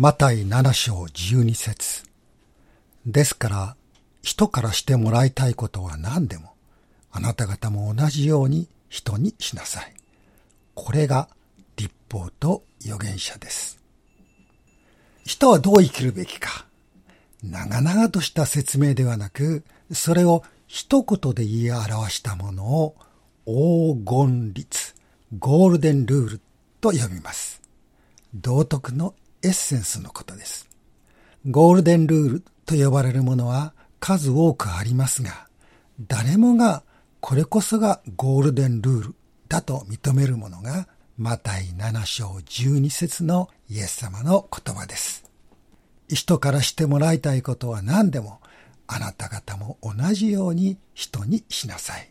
マタイ7章12節ですから、人からしてもらいたいことは何でも、あなた方も同じように人にしなさい。これが立法と預言者です。人はどう生きるべきか。長々とした説明ではなく、それを一言で言い表したものを黄金律、ゴールデンルールと呼びます。道徳のエッセンスのことです。ゴールデンルールと呼ばれるものは数多くありますが、誰もがこれこそがゴールデンルールだと認めるものが、マタイ7章12節のイエス様の言葉です。人からしてもらいたいことは何でも、あなた方も同じように人にしなさい。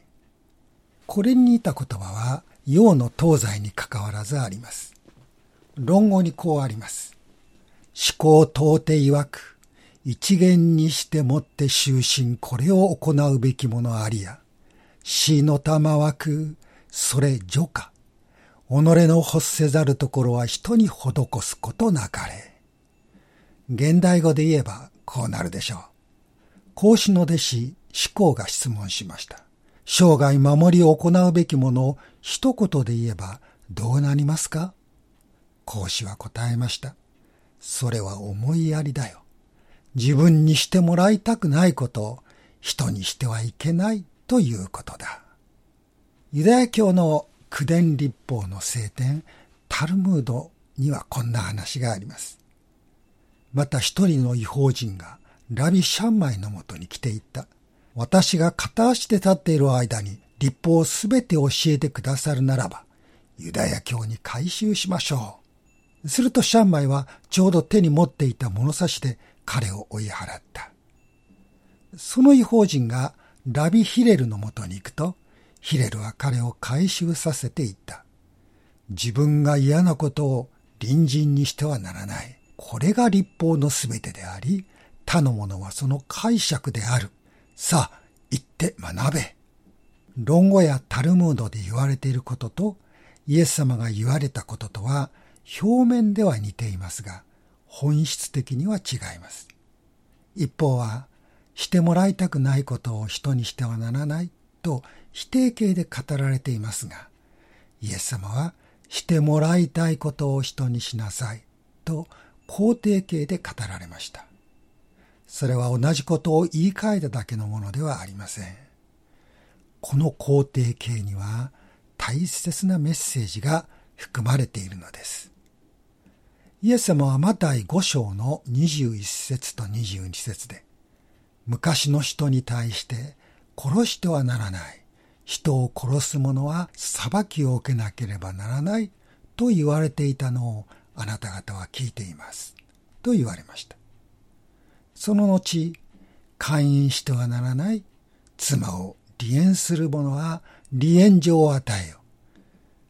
これに似た言葉は、洋の東西に関わらずあります。論語にこうあります。思考到底曰く、一元にしてもって終身これを行うべきものありや。死の玉枠、それ女か。己の欲せざるところは人に施すことなかれ。現代語で言えばこうなるでしょう。孔子の弟子、思考が質問しました。生涯守りを行うべきものを一言で言えばどうなりますか？孔子は答えました。それは思いやりだよ。自分にしてもらいたくないことを人にしてはいけないということだ。ユダヤ教の九伝立法の聖典、タルムードにはこんな話があります。また一人の違法人がラビ・シャンマイのもとに来ていった。私が片足で立っている間に立法をすべて教えてくださるならば、ユダヤ教に改宗しましょう。するとシャンマイはちょうど手に持っていた物差しで彼を追い払った。その違法人がラビ・ヒレルのもとに行くと、ヒレルは彼を回収させていった。自分が嫌なことを隣人にしてはならない。これが立法のすべてであり、他の者はその解釈である。さあ、行って学べ。論語やタルムードで言われていることと、イエス様が言われたこととは、表面では似ていますが、本質的には違います。一方は、してもらいたくないことを人にしてはならないと否定形で語られていますが、イエス様はしてもらいたいことを人にしなさいと肯定形で語られました。それは同じことを言い換えただけのものではありません。この肯定形には大切なメッセージが含まれているのです。イエス様はマタイ5章の21節と22節で昔の人に対して殺してはならない。人を殺す者は裁きを受けなければならないと言われていたのをあなた方は聞いています。と言われました。その後、会員してはならない妻を離縁する者は離縁状を与えよ。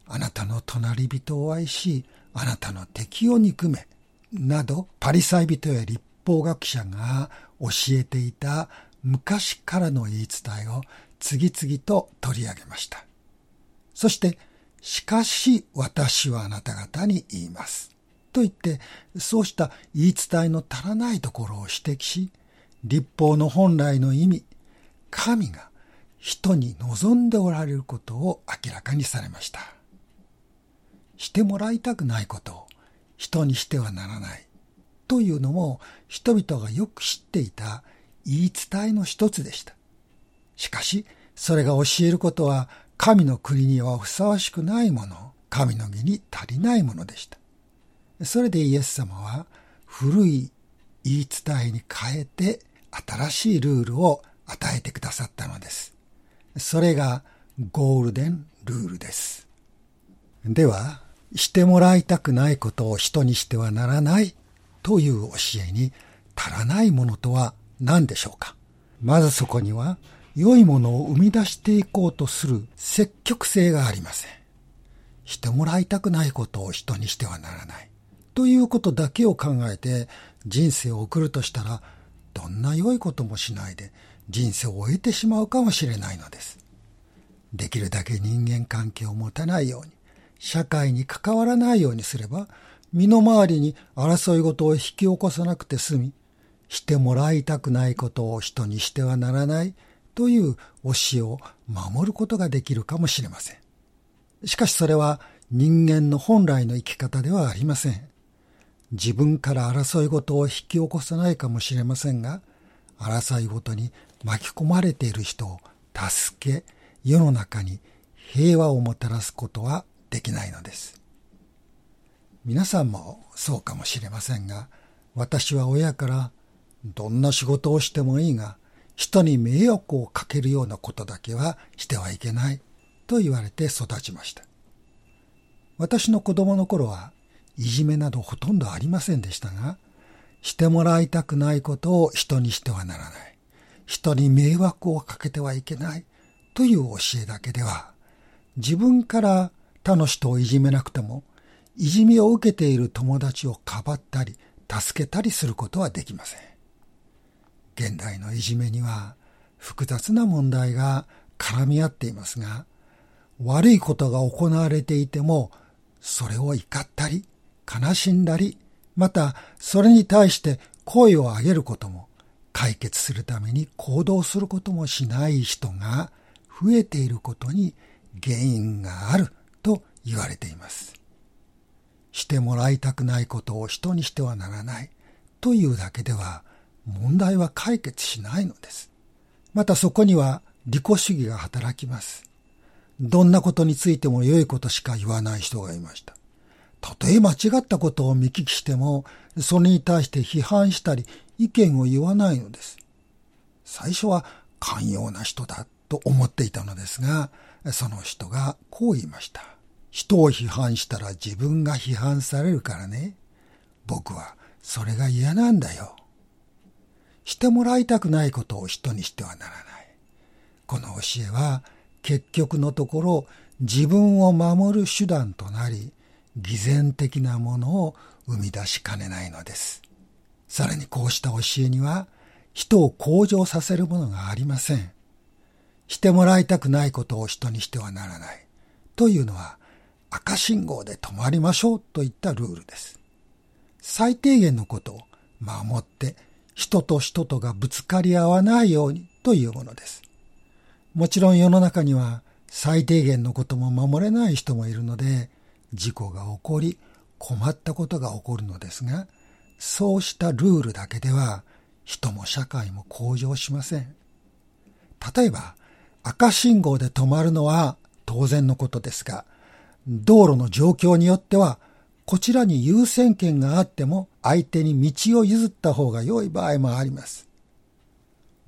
あなたの隣人を愛し、あなたの敵を憎め。など、パリサイ人や立法学者が教えていた昔からの言い伝えを次々と取り上げました。そして、しかし私はあなた方に言います。と言って、そうした言い伝えの足らないところを指摘し、立法の本来の意味、神が人に望んでおられることを明らかにされました。してもらいたくないことを人にしてはならない。というのも人々がよく知っていた言い伝えの一つでした。しかし、それが教えることは神の国にはふさわしくないもの、神の義に足りないものでした。それでイエス様は古い言い伝えに変えて新しいルールを与えてくださったのです。それがゴールデンルールです。では、してもらいたくないことを人にしてはならないという教えに足らないものとは何でしょうか？まずそこには良いものを生み出していこうとする積極性がありません。してもらいたくないことを人にしてはならない。ということだけを考えて人生を送るとしたら、どんな良いこともしないで人生を終えてしまうかもしれないのです。できるだけ人間関係を持たないように、社会に関わらないようにすれば、身の回りに争い事を引き起こさなくて済み、してもらいたくないことを人にしてはならないという教えを守ることができるかもしれません。しかしそれは人間の本来の生き方ではありません。自分から争い事を引き起こさないかもしれませんが、争い事に巻き込まれている人を助け、世の中に平和をもたらすことはできないのです。皆さんもそうかもしれませんが、私は親からどんな仕事をしてもいいが、人に迷惑をかけるようなことだけはしてはいけないと言われて育ちました。私の子供の頃はいじめなどほとんどありませんでしたが、してもらいたくないことを人にしてはならない。人に迷惑をかけてはいけないという教えだけでは、自分から他の人をいじめなくても、いじめを受けている友達をかばったり、助けたりすることはできません。現代のいじめには複雑な問題が絡み合っていますが、悪いことが行われていても、それを怒ったり、悲しんだり、またそれに対して声を上げることも、解決するために行動することもしない人が増えていることに原因がある言われています。してもらいたくないことを人にしてはならないというだけでは問題は解決しないのです。またそこには利己主義が働きます。どんなことについても良いことしか言わない人がいました。たとえ間違ったことを見聞きしても、それに対して批判したり意見を言わないのです。最初は寛容な人だと思っていたのですが、その人がこう言いました。人を批判したら自分が批判されるからね。僕はそれが嫌なんだよ。してもらいたくないことを人にしてはならない。この教えは結局のところ自分を守る手段となり、偽善的なものを生み出しかねないのです。さらにこうした教えには人を向上させるものがありません。してもらいたくないことを人にしてはならない。というのは赤信号で止まりましょうといったルールです。最低限のことを守って人と人とがぶつかり合わないようにというものです。もちろん世の中には最低限のことも守れない人もいるので事故が起こり困ったことが起こるのですがそうしたルールだけでは人も社会も向上しません。例えば赤信号で止まるのは当然のことですが、道路の状況によっては、こちらに優先権があっても相手に道を譲った方が良い場合もあります。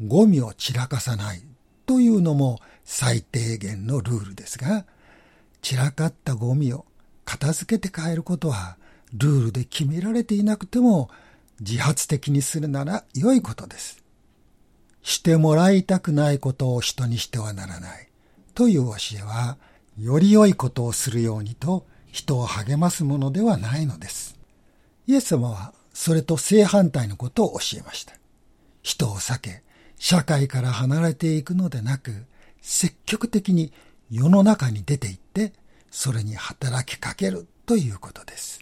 ゴミを散らかさないというのも最低限のルールですが、散らかったゴミを片付けて帰ることはルールで決められていなくても自発的にするなら良いことです。してもらいたくないことを人にしてはならないという教えは、より良いことをするようにと人を励ますものではないのです。イエス様はそれと正反対のことを教えました。人を避け、社会から離れていくのでなく、積極的に世の中に出て行って、それに働きかけるということです。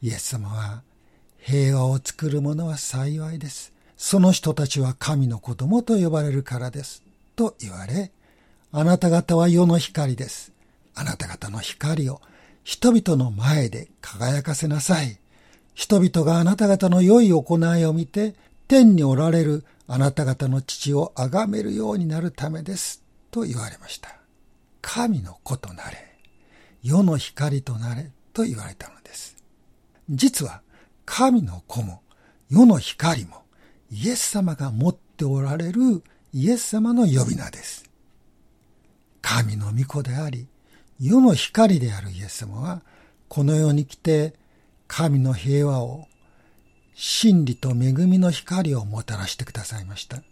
イエス様は、平和を作る者は幸いです。その人たちは神の子供と呼ばれるからです。と言われ、あなた方は世の光です。あなた方の光を人々の前で輝かせなさい。人々があなた方の良い行いを見て、天におられるあなた方の父を崇めるようになるためです。と言われました。神の子となれ。世の光となれ。と言われたのです。実は、神の子も、世の光も、イエス様が持っておられるイエス様の呼び名です。神の御子であり、世の光であるイエス様は、この世に来て神の平和を、真理と恵みの光をもたらしてくださいました。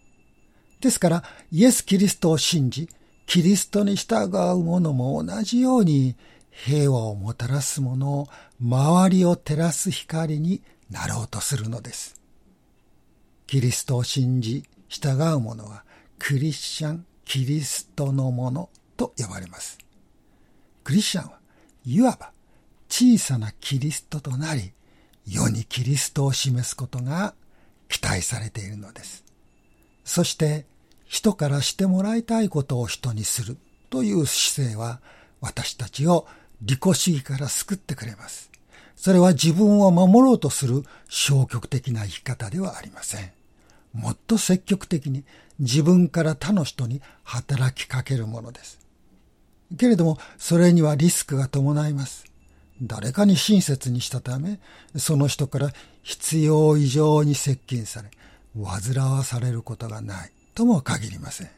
ですから、イエス・キリストを信じ、キリストに従う者も同じように平和をもたらすものを周りを照らす光になろうとするのです。キリストを信じ従う者はクリスチャン、キリストのものと呼ばれます。クリスチャンはいわば小さなキリストとなり、世にキリストを示すことが期待されているのです。そして、人からしてもらいたいことを人にするという姿勢は、私たちを利己主義から救ってくれます。それは自分を守ろうとする消極的な生き方ではありません。もっと積極的に自分から他の人に働きかけるものです。けれども、それにはリスクが伴います。誰かに親切にしたため、その人から必要以上に接近され、煩わされることがないとも限りません。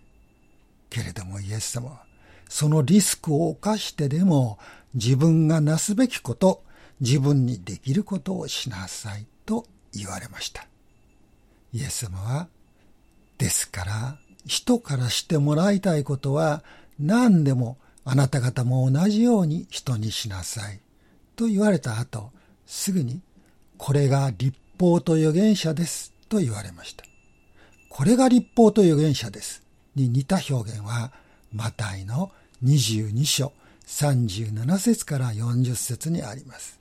けれどもイエス様は、そのリスクを冒してでも自分がなすべきこと、自分にできることをしなさいと言われました。イエス様は、ですから、人からしてもらいたいことは何でもあなた方も同じように人にしなさい。と言われた後、すぐに、これが立法と預言者ですと言われました。これが立法と預言者ですに似た表現は、マタイの22章37節から40節にあります。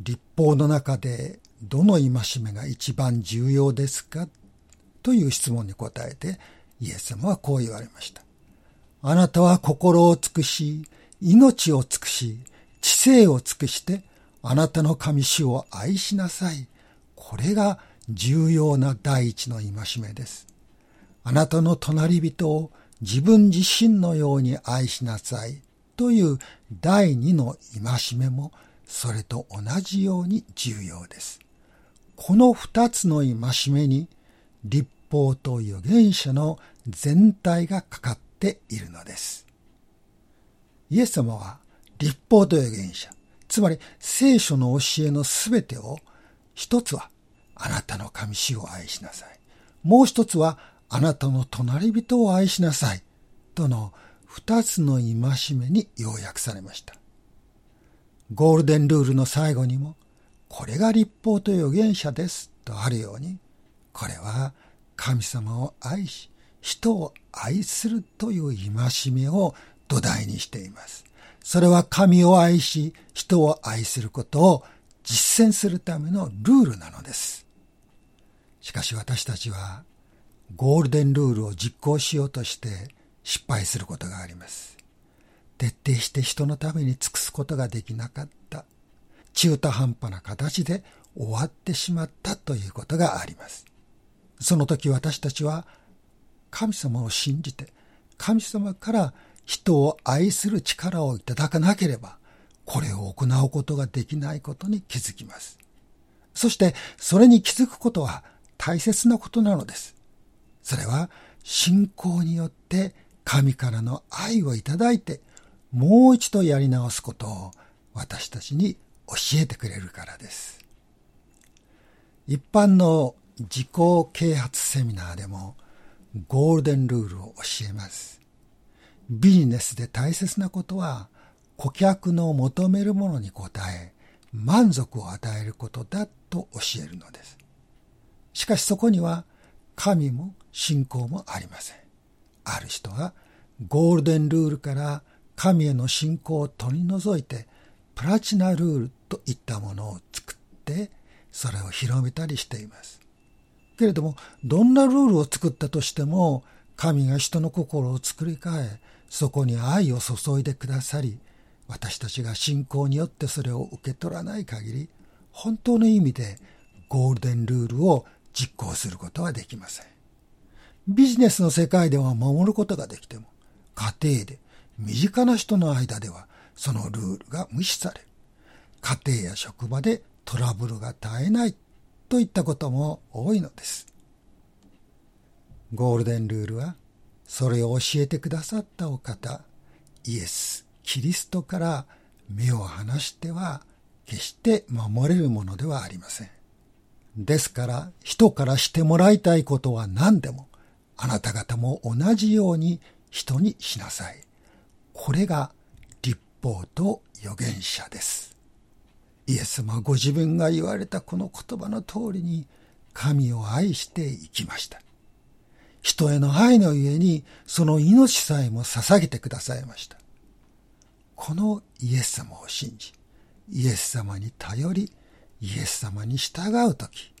立法の中でどの戒めが一番重要ですか？という質問に答えてイエス様はこう言われました。あなたは心を尽くし、命を尽くし、知性を尽くして、あなたの神主を愛しなさい。これが重要な第一の戒めです。あなたの隣人を自分自身のように愛しなさい。という第二の戒めもそれと同じように重要です。この二つの戒めに立法と預言者の全体がかかってているのです。イエス様は立法と預言者、つまり聖書の教えのすべてを、一つはあなたの神主を愛しなさい。もう一つはあなたの隣人を愛しなさい。との二つの戒めに要約されました。ゴールデンルールの最後にも、これが立法と預言者ですとあるように、これは神様を愛し、人を愛するという戒めを土台にしています。それは神を愛し、人を愛することを実践するためのルールなのです。しかし私たちはゴールデンルールを実行しようとして失敗することがあります。徹底して人のために尽くすことができなかった。中途半端な形で終わってしまったということがあります。その時私たちは神様を信じて、神様から人を愛する力をいただかなければ、これを行うことができないことに気づきます。そして、それに気づくことは大切なことなのです。それは、信仰によって神からの愛をいただいて、もう一度やり直すことを私たちに教えてくれるからです。一般の自己啓発セミナーでも、ゴールデンルールを教えます。ビジネスで大切なことは、顧客の求めるものに応え、満足を与えることだと教えるのです。しかしそこには、神も信仰もありません。ある人は、ゴールデンルールから神への信仰を取り除いて、プラチナルールといったものを作って、それを広めたりしています。けれども、どんなルールを作ったとしても、神が人の心を作り変え、そこに愛を注いでくださり、私たちが信仰によってそれを受け取らない限り、本当の意味でゴールデンルールを実行することはできません。ビジネスの世界では守ることができても、家庭で身近な人の間ではそのルールが無視され。家庭や職場でトラブルが絶えないといったことも多いのです。ゴールデンルールは、それを教えてくださったお方、イエス、キリストから目を離しては決して守れるものではありません。ですから、人からしてもらいたいことは何でも、あなた方も同じように人にしなさい。これが立法と預言者です。イエス様ご自分が言われたこの言葉の通りに神を愛していきました。人への愛のゆえにその命さえも捧げてくださいました。このイエス様を信じ、イエス様に頼り、イエス様に従うとき、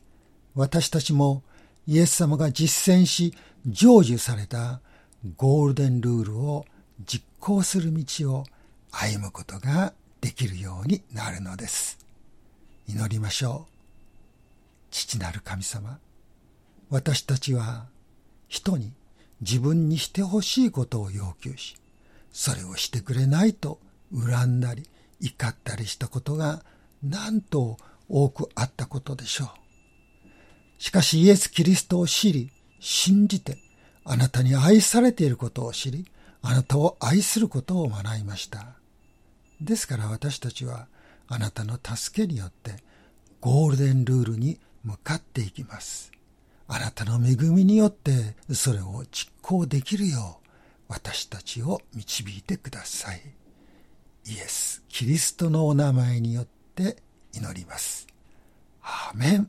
私たちもイエス様が実践し成就されたゴールデンルールを実行する道を歩むことができるようになるのです。祈りましょう。父なる神様、私たちは人に自分にしてほしいことを要求し、それをしてくれないと恨んだり怒ったりしたことがなんと多くあったことでしょう。しかしイエス・キリストを知り、信じて、あなたに愛されていることを知り、あなたを愛することを学びました。ですから私たちはあなたの助けによってゴールデンルールに向かっていきます。あなたの恵みによってそれを実行できるよう私たちを導いてください。イエス・キリストのお名前によって祈ります。アーメン。